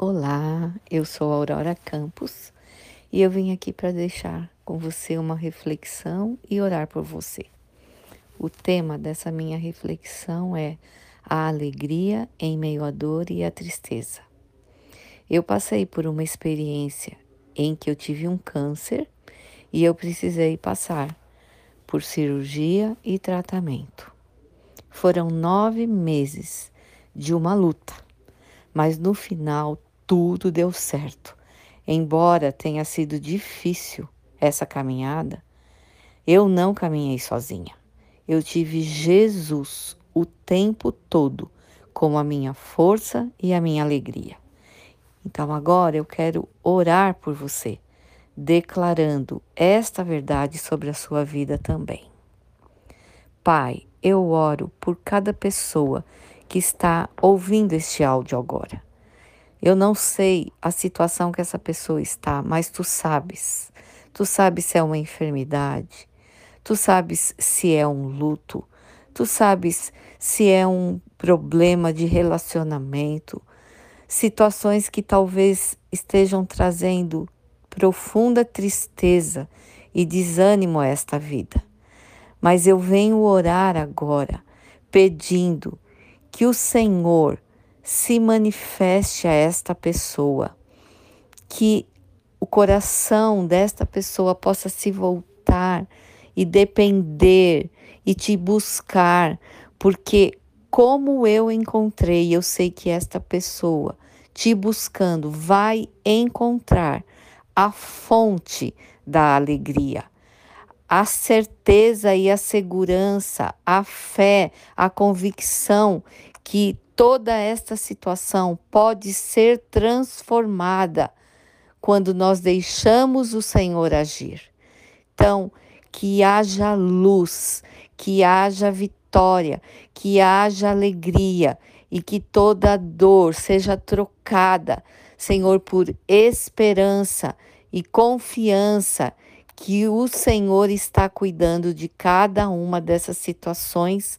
Olá, eu sou Aurora Campos e eu vim aqui para deixar com você uma reflexão e orar por você. O tema dessa minha reflexão é a alegria em meio à dor e à tristeza. Eu passei por uma experiência em que eu tive um câncer e eu precisei passar por cirurgia e tratamento. Foram nove meses de uma luta, mas no final tudo deu certo. Embora tenha sido difícil essa caminhada, eu não caminhei sozinha. Eu tive Jesus o tempo todo como a minha força e a minha alegria. Então agora eu quero orar por você, declarando esta verdade sobre a sua vida também. Pai, eu oro por cada pessoa que está ouvindo este áudio agora. Eu não sei a situação que essa pessoa está, mas tu sabes. Tu sabes se é uma enfermidade, tu sabes se é um luto, tu sabes se é um problema de relacionamento, situações que talvez estejam trazendo profunda tristeza e desânimo a esta vida. Mas eu venho orar agora, pedindo que o Senhor se manifeste a esta pessoa, que o coração desta pessoa possa se voltar e depender e te buscar, porque como eu encontrei, eu sei que esta pessoa te buscando vai encontrar a fonte da alegria, a certeza e a segurança, a fé, a convicção que toda esta situação pode ser transformada quando nós deixamos o Senhor agir. Então, que haja luz, que haja vitória, que haja alegria e que toda dor seja trocada, Senhor, por esperança e confiança que o Senhor está cuidando de cada uma dessas situações